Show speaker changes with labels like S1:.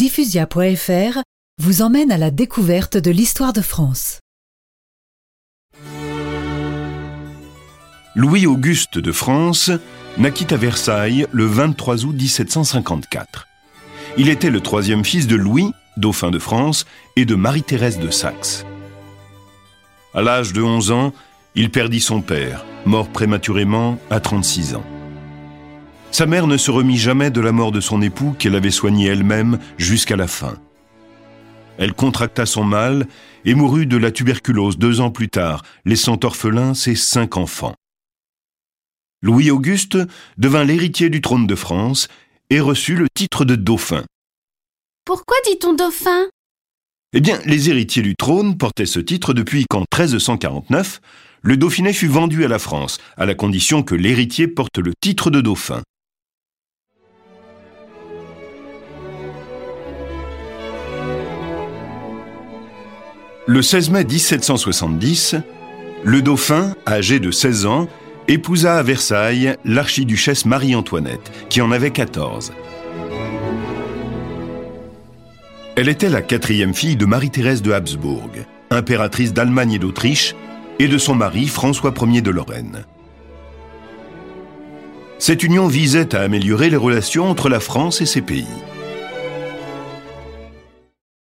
S1: Diffusia.fr vous emmène à la découverte de l'histoire de France.
S2: Louis-Auguste de France naquit à Versailles le 23 août 1754. Il était le troisième fils de Louis, dauphin de France, et de Marie-Thérèse de Saxe. À l'âge de 11 ans, il perdit son père, mort prématurément à 36 ans. Sa mère ne se remit jamais de la mort de son époux qu'elle avait soigné elle-même jusqu'à la fin. Elle contracta son mal et mourut de la tuberculose deux ans plus tard, laissant orphelin ses cinq enfants. Louis-Auguste devint l'héritier du trône de France et reçut le titre de dauphin.
S3: Pourquoi dit-on dauphin?
S2: Eh bien, les héritiers du trône portaient ce titre depuis qu'en 1349, le Dauphiné fut vendu à la France, à la condition que l'héritier porte le titre de dauphin. Le 16 mai 1770, le dauphin, âgé de 16 ans, épousa à Versailles l'archiduchesse Marie-Antoinette, qui en avait 14. Elle était la quatrième fille de Marie-Thérèse de Habsbourg, impératrice d'Allemagne et d'Autriche, et de son mari François Ier de Lorraine. Cette union visait à améliorer les relations entre la France et ses pays.